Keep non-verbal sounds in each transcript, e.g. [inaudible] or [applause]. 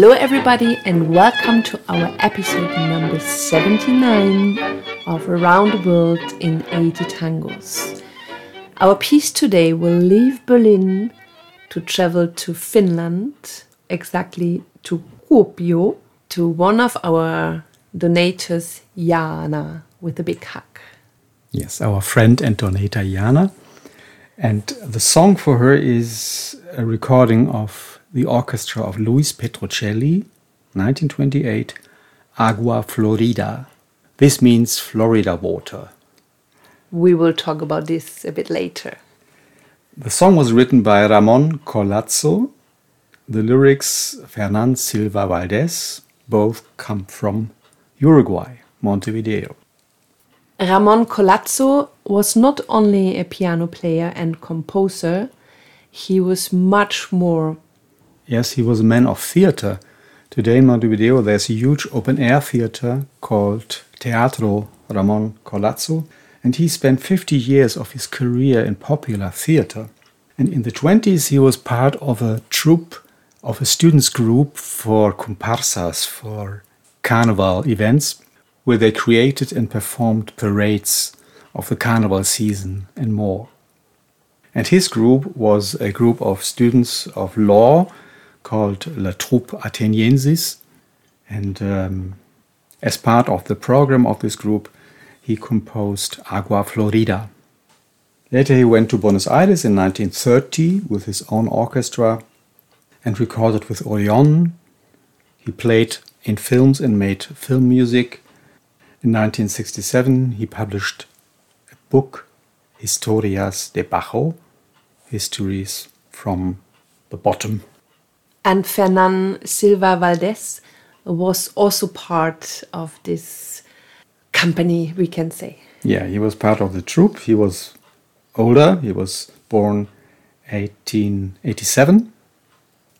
Hello, everybody, and welcome to our episode number 79 of Around the World in 80 Tangos. Our piece today will leave Berlin to travel to Finland, exactly to Kuopio, to one of our donators, Jana, with a big hug. Yes, our friend and donator Jana. And the song for her is a recording of the orchestra of Luis Petrocelli, 1928, Agua Florida. This means Florida water. We will talk about this a bit later. The song was written by Ramon Collazo. The lyrics, Fernán Silva Valdés, both come from Uruguay, Montevideo. Ramon Collazo was not only a piano player and composer, he was much more. Yes, he was a man of theater. Today in Montevideo, there's a huge open air theater called Teatro Ramon Collazo, and he spent 50 years of his career in popular theater. And in the 20s, he was part of a troupe of a students' group for comparsas, for carnival events where they created and performed parades of the carnival season and more. And his group was a group of students of law called La Troupe Ateniensis. And um, as part of the program of this group, he composed Agua Florida. Later, he went to Buenos Aires in 1930 with his own orchestra and recorded with Orion. He played in films and made film music in 1967, he published a book, Historias de Bajo, Histories from the Bottom. And Fernan Silva Valdés was also part of this company, we can say. Yeah, he was part of the troupe. He was older. He was born 1887,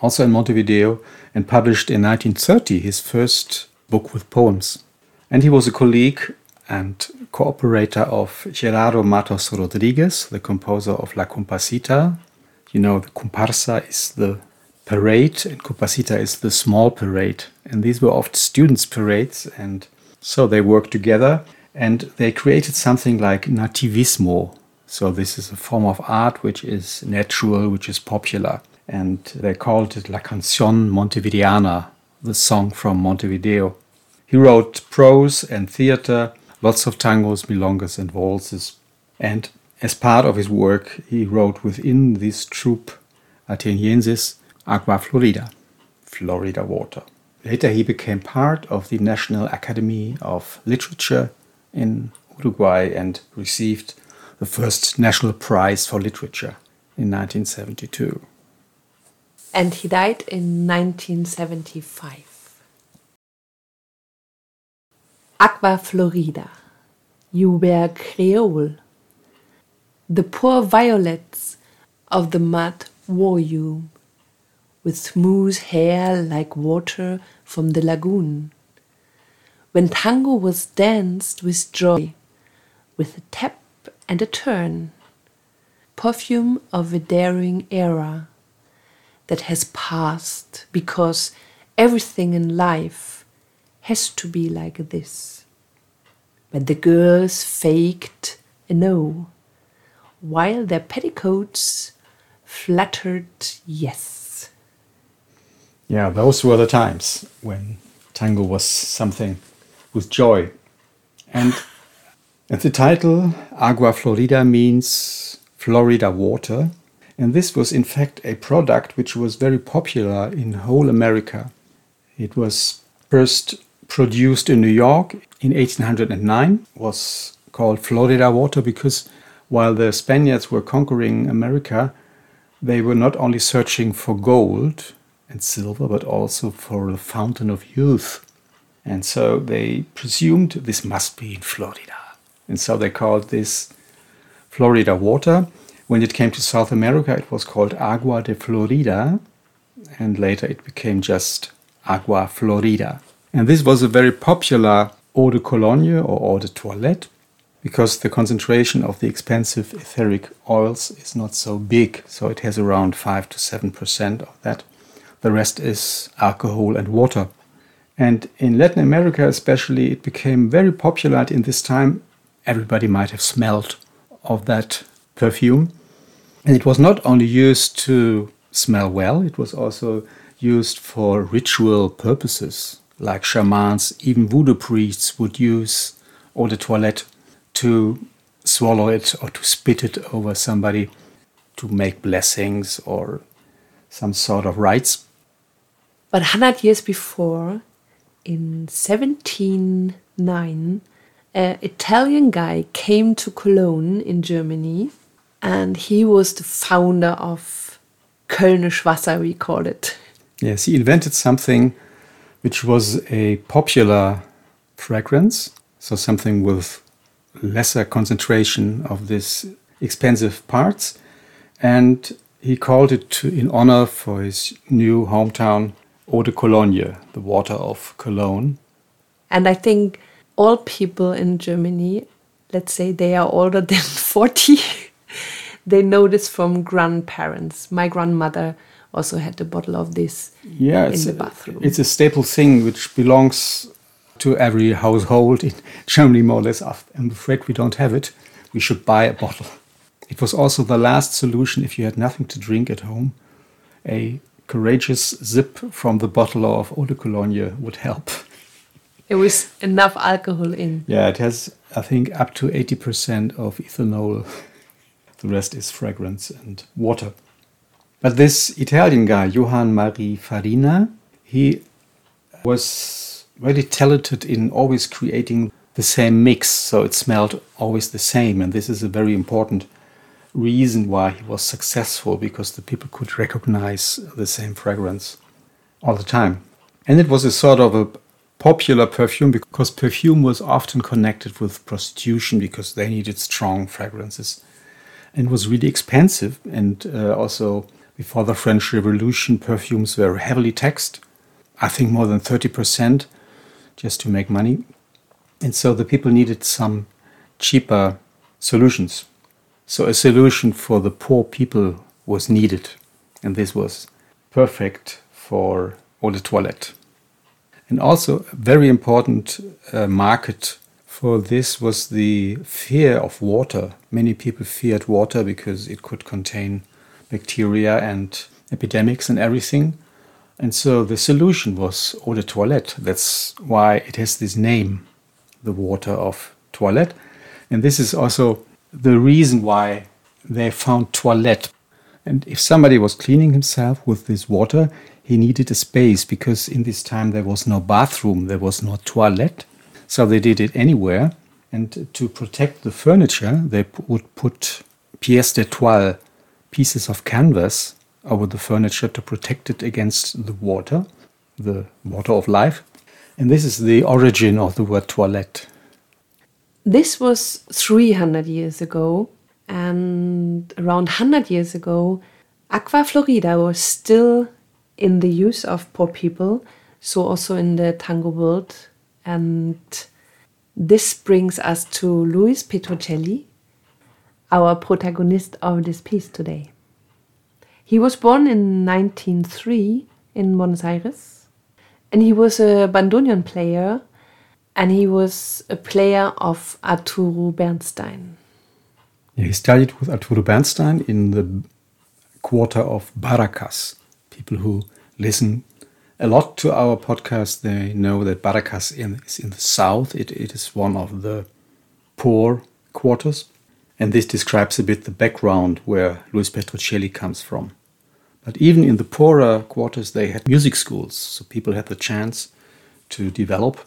also in Montevideo, and published in 1930 his first book with poems. And he was a colleague and cooperator of Gerardo Matos Rodriguez, the composer of La Cumparsita. You know, the comparsa is the parade, and Cumparsita is the small parade. And these were often students' parades, and so they worked together and they created something like nativismo. So, this is a form of art which is natural, which is popular. And they called it La Canción Montevideana, the song from Montevideo. He wrote prose and theater, lots of tangos, milongas, and waltzes. And as part of his work, he wrote within this troupe Ateniensis Agua Florida, Florida water. Later, he became part of the National Academy of Literature in Uruguay and received the first National Prize for Literature in 1972. And he died in 1975. Agua Florida, you were Creole. The poor violets of the mud wore you, with smooth hair like water from the lagoon. When tango was danced with joy, with a tap and a turn, perfume of a daring era that has passed because everything in life has to be like this. But the girls faked a no, while their petticoats fluttered yes. Yeah, those were the times when tango was something with joy. And, and the title, Agua Florida, means Florida water. And this was, in fact, a product which was very popular in whole America. It was first produced in New York in 1809 was called Florida water because while the Spaniards were conquering America, they were not only searching for gold and silver, but also for the fountain of youth. And so they presumed this must be in Florida. And so they called this Florida water. When it came to South America, it was called Agua de Florida. And later it became just Agua Florida. And this was a very popular eau de cologne or eau de toilette because the concentration of the expensive etheric oils is not so big. So it has around 5 to 7% of that. The rest is alcohol and water. And in Latin America, especially, it became very popular in this time. Everybody might have smelled of that perfume. And it was not only used to smell well, it was also used for ritual purposes, like shamans, even voodoo priests would use eau de toilette to swallow it or to spit it over somebody to make blessings or some sort of rites. But 100 years before, in 1709, an Italian guy came to Cologne in Germany and he was the founder of Kölnisch Wasser, we call it. Yes, he invented something which was a popular fragrance, so something with lesser concentration of these expensive parts, and he called it to, in honor for his new hometown, Eau de Cologne, the water of Cologne. And I think all people in Germany, let's say they are older [laughs] than 40, they know this from grandparents. My grandmother also had a bottle of this yeah, in it's, the a, bathroom. it's a staple thing which belongs to every household in [laughs] Germany, more or less. I'm afraid we don't have it. We should buy a bottle. It was also the last solution if you had nothing to drink at home. A courageous zip from the bottle of eau de cologne would help. It was enough alcohol in. Yeah, it has, I think, up to 80% of ethanol. The rest is fragrance and water. But this Italian guy, Johann Maria Farina, he was very talented in always creating the same mix, so it smelled always the same. And this is a very important reason why he was successful because the people could recognize the same fragrance all the time. And it was a sort of a popular perfume because perfume was often connected with prostitution because they needed strong fragrances and it was really expensive. And uh, also, before the French Revolution, perfumes were heavily taxed. I think more than 30% just to make money. And so the people needed some cheaper solutions. So a solution for the poor people was needed. And this was perfect for eau de toilette. And also, a very important uh, market for this was the fear of water. Many people feared water because it could contain bacteria and epidemics and everything. And so the solution was eau de toilette. That's why it has this name, the water of toilette. And this is also the reason why they found toilette. And if somebody was cleaning himself with this water, he needed a space because in this time there was no bathroom, there was no toilet. So they did it anywhere. And to protect the furniture, they would put pièces de toile, pieces of canvas, over the furniture to protect it against the water, the water of life. And this is the origin of the word toilette. This was 300 years ago, and around 100 years ago, Agua Florida was still in the use of poor people, so also in the tango world. And this brings us to Luis Petrocelli, our protagonist of this piece today. He was born in 1903 in Buenos Aires, and he was a bandoneon player and he was a player of Arturo Bernstein. Yeah, he studied with Arturo Bernstein in the quarter of Barracas. People who listen a lot to our podcast, they know that Barracas is in the south. It, it is one of the poor quarters. And this describes a bit the background where Luis Petrocelli comes from. But even in the poorer quarters, they had music schools, so people had the chance to develop,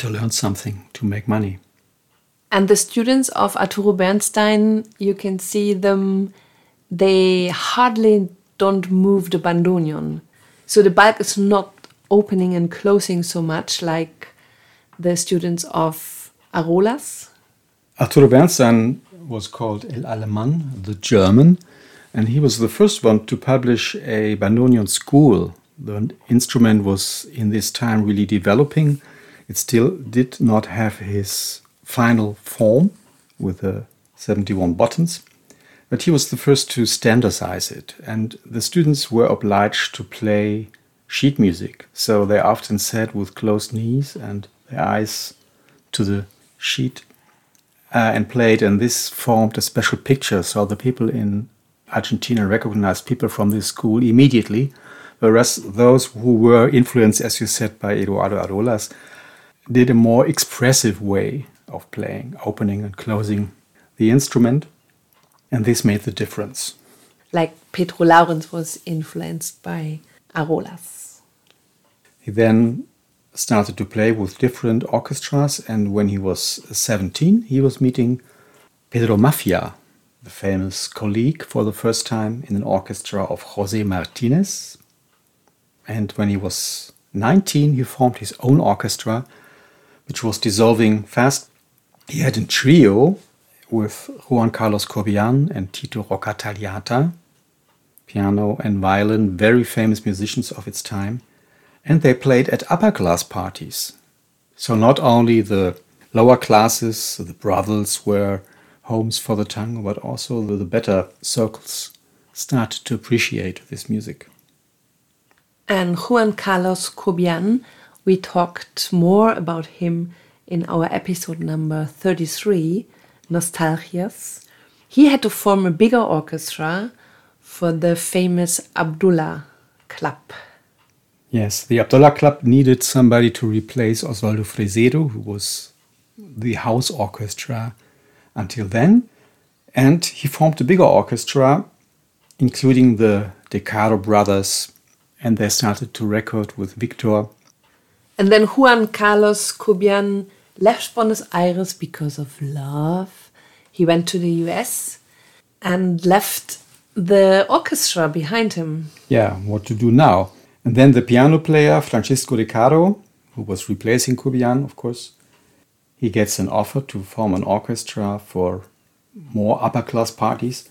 to learn something, to make money. And the students of Arturo Bernstein, you can see them, they hardly don't move the bandoneon. So the bulk is not opening and closing so much like the students of Arolas. Arturo Bernstein was called El Alemán, the German, and he was the first one to publish a bandoneon school. The instrument was in this time really developing. It still did not have his final form with the 71 buttons, but he was the first to standardize it. And the students were obliged to play sheet music. So they often sat with closed knees and their eyes to the sheet uh, and played, and this formed a special picture. So the people in Argentina recognized people from this school immediately, whereas those who were influenced, as you said, by Eduardo Arolas, did a more expressive way of playing, opening and closing the instrument, and this made the difference. Like Pedro Laurenz was influenced by Arolas. He then started to play with different orchestras, and when he was 17, he was meeting Pedro Maffia, the famous colleague, for the first time in an orchestra of Jose Martinez. And when he was 19, he formed his own orchestra, which was dissolving fast. He had a trio with Juan Carlos Cobian and Tito Roccatagliata, piano and violin, very famous musicians of its time and they played at upper class parties. So not only the lower classes, the brothels were homes for the tango, but also the better circles started to appreciate this music. And Juan Carlos Cobian, we talked more about him in our episode number 33, Nostalgias. He had to form a bigger orchestra for the famous Abdullah Club. Yes, the Abdullah Club needed somebody to replace Osvaldo Fresedo, who was the house orchestra until then. And he formed a bigger orchestra, including the De Caro brothers, and they started to record with Victor. And then Juan Carlos Cobian left Buenos Aires because of love. He went to the US and left the orchestra behind him. Yeah, what to do now? And then the piano player, Francisco De Caro, who was replacing Cobian, of course, he gets an offer to form an orchestra for more upper class parties.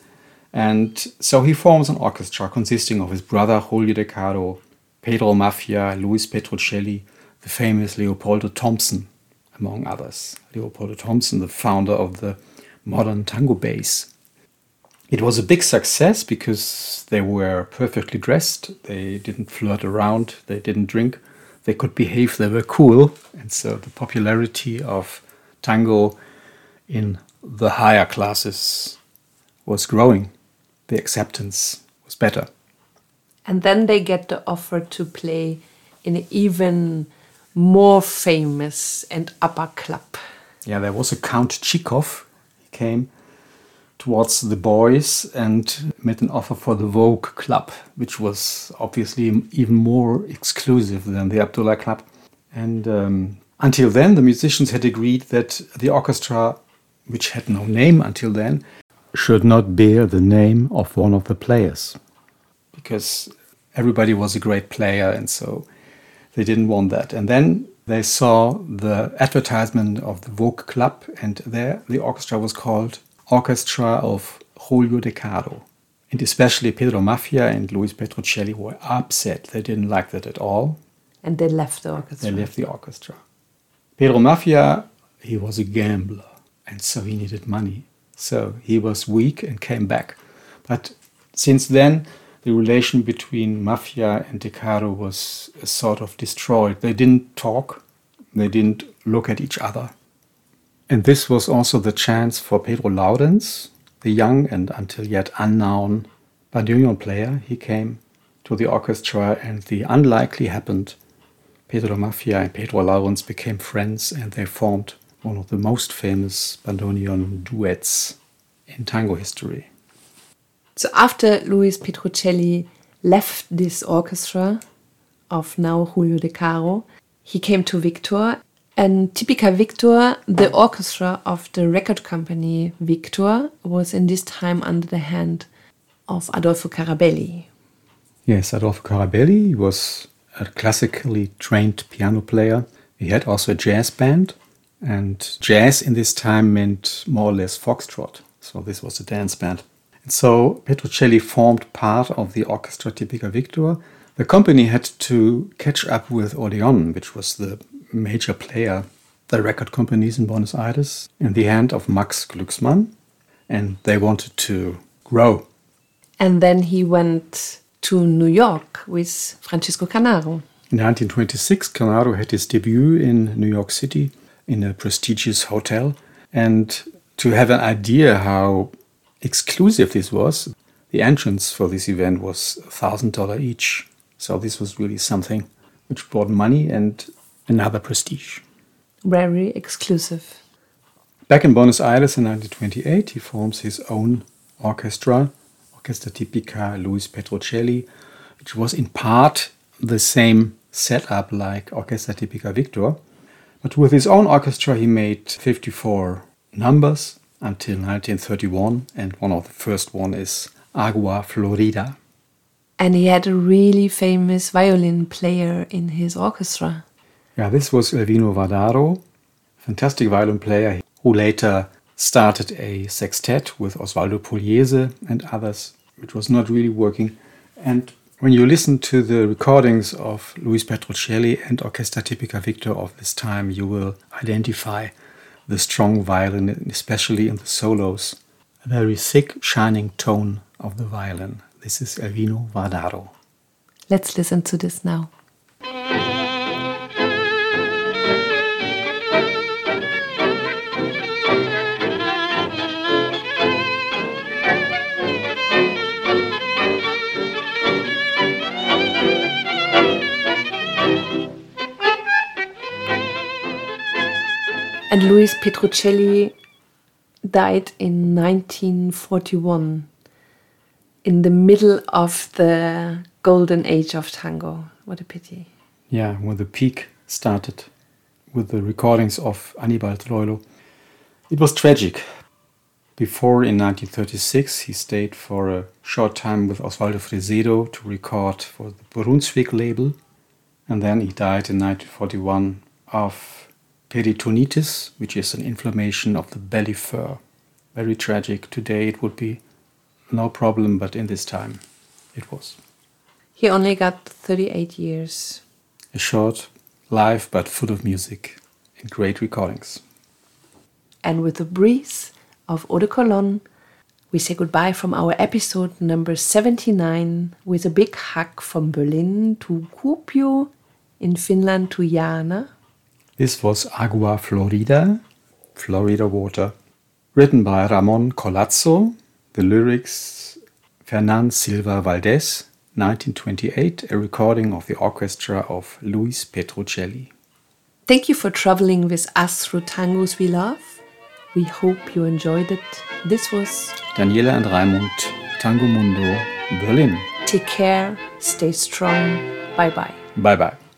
And so he forms an orchestra consisting of his brother Julio De Caro, Pedro Maffia, Luis Petrocelli, the famous Leopoldo Thompson, among others. Leopoldo Thompson, the founder of the modern tango bass. It was a big success because they were perfectly dressed, they didn't flirt around, they didn't drink, they could behave, they were cool. And so the popularity of tango in the higher classes was growing, the acceptance was better. And then they get the offer to play in even more famous and upper club. Yeah, there was a Count Chikov. He came towards the boys and made an offer for the Vogue Club, which was obviously even more exclusive than the Abdullah Club. And um, until then, the musicians had agreed that the orchestra, which had no name until then, should not bear the name of one of the players. Because everybody was a great player, and so they didn't want that. And then they saw the advertisement of the Vogue Club, and there the orchestra was called orchestra of Julio De Caro. And especially Pedro Maffia and Luis Petrocelli were upset. They didn't like that at all. And they left the orchestra. They left the orchestra. Pedro Maffia, he was a gambler, and so he needed money. So he was weak and came back. But since then, the relation between Maffia and De Caro was uh, sort of destroyed. They didn't talk, they didn't look at each other. And this was also the chance for Pedro Laurenz, the young and until yet unknown bandoneon player. He came to the orchestra, and the unlikely happened. Pedro Maffia and Pedro Laurenz became friends, and they formed one of the most famous bandoneon duets in tango history. So after Luis Petrocelli left this orchestra of now Julio De Caro, he came to Victor and Tipica Victor, the orchestra of the record company Victor, was in this time under the hand of Adolfo Carabelli. Yes, Adolfo Carabelli was a classically trained piano player. He had also a jazz band, and jazz in this time meant more or less foxtrot. So this was a dance band. So Petrocelli formed part of the orchestra Tipica Victor. The company had to catch up with Odeon, which was the major player, the record companies in Buenos Aires, in the hand of Max Glucksmann, and they wanted to grow. And then he went to New York with Francisco Canaro. In 1926, Canaro had his debut in New York City in a prestigious hotel. And to have an idea how exclusive this was, the entrance for this event was $1,000 each. So this was really something which brought money and another prestige. Very exclusive. Back in Buenos Aires in 1928, he forms his own orchestra, Orchestra Tipica Luis Petrocelli, which was in part the same setup like Orchestra Tipica Victor. But with his own orchestra, he made 54 numbers until 1931, and one of the first one is Agua Florida. And he had a really famous violin player in his orchestra. Yeah, this was Elvino Vardaro, fantastic violin player who later started a sextet with Osvaldo Pugliese and others, which was not really working. And when you listen to the recordings of Luis Petrocelli and Orchestra Tipica Victor of this time, you will identify the strong violin, especially in the solos. A very thick, shining tone of the violin. This is Elvino Vardaro. Let's listen to this now. And Luis Petrocelli died in 1941 in the middle of the golden age of tango. What a pity. Yeah, when the peak started with the recordings of Anibal Troilo. It was tragic. Before, in 1936, he stayed for a short time with Osvaldo Fresedo to record for the Brunswick label. And then he died in 1941 of peritonitis, which is an inflammation of the belly fur. Very tragic. Today it would be no problem, but in this time it was. He only got 38 years. A short life, but full of music and great recordings. And with the breeze of Eau de Cologne, we say goodbye from our episode number 79 with a big hug from Berlin to Kuopio, in Finland to Jana, this was Agua Florida, Florida Water, written by Ramon Collazo, the lyrics Fernan Silva Valdés, 1928, a recording of the orchestra of Luis Petrocelli. Thank you for traveling with us through tangos we love. We hope you enjoyed it. This was Daniela and Raimund, Tango Mundo, Berlin. Take care, stay strong. Bye bye. Bye bye.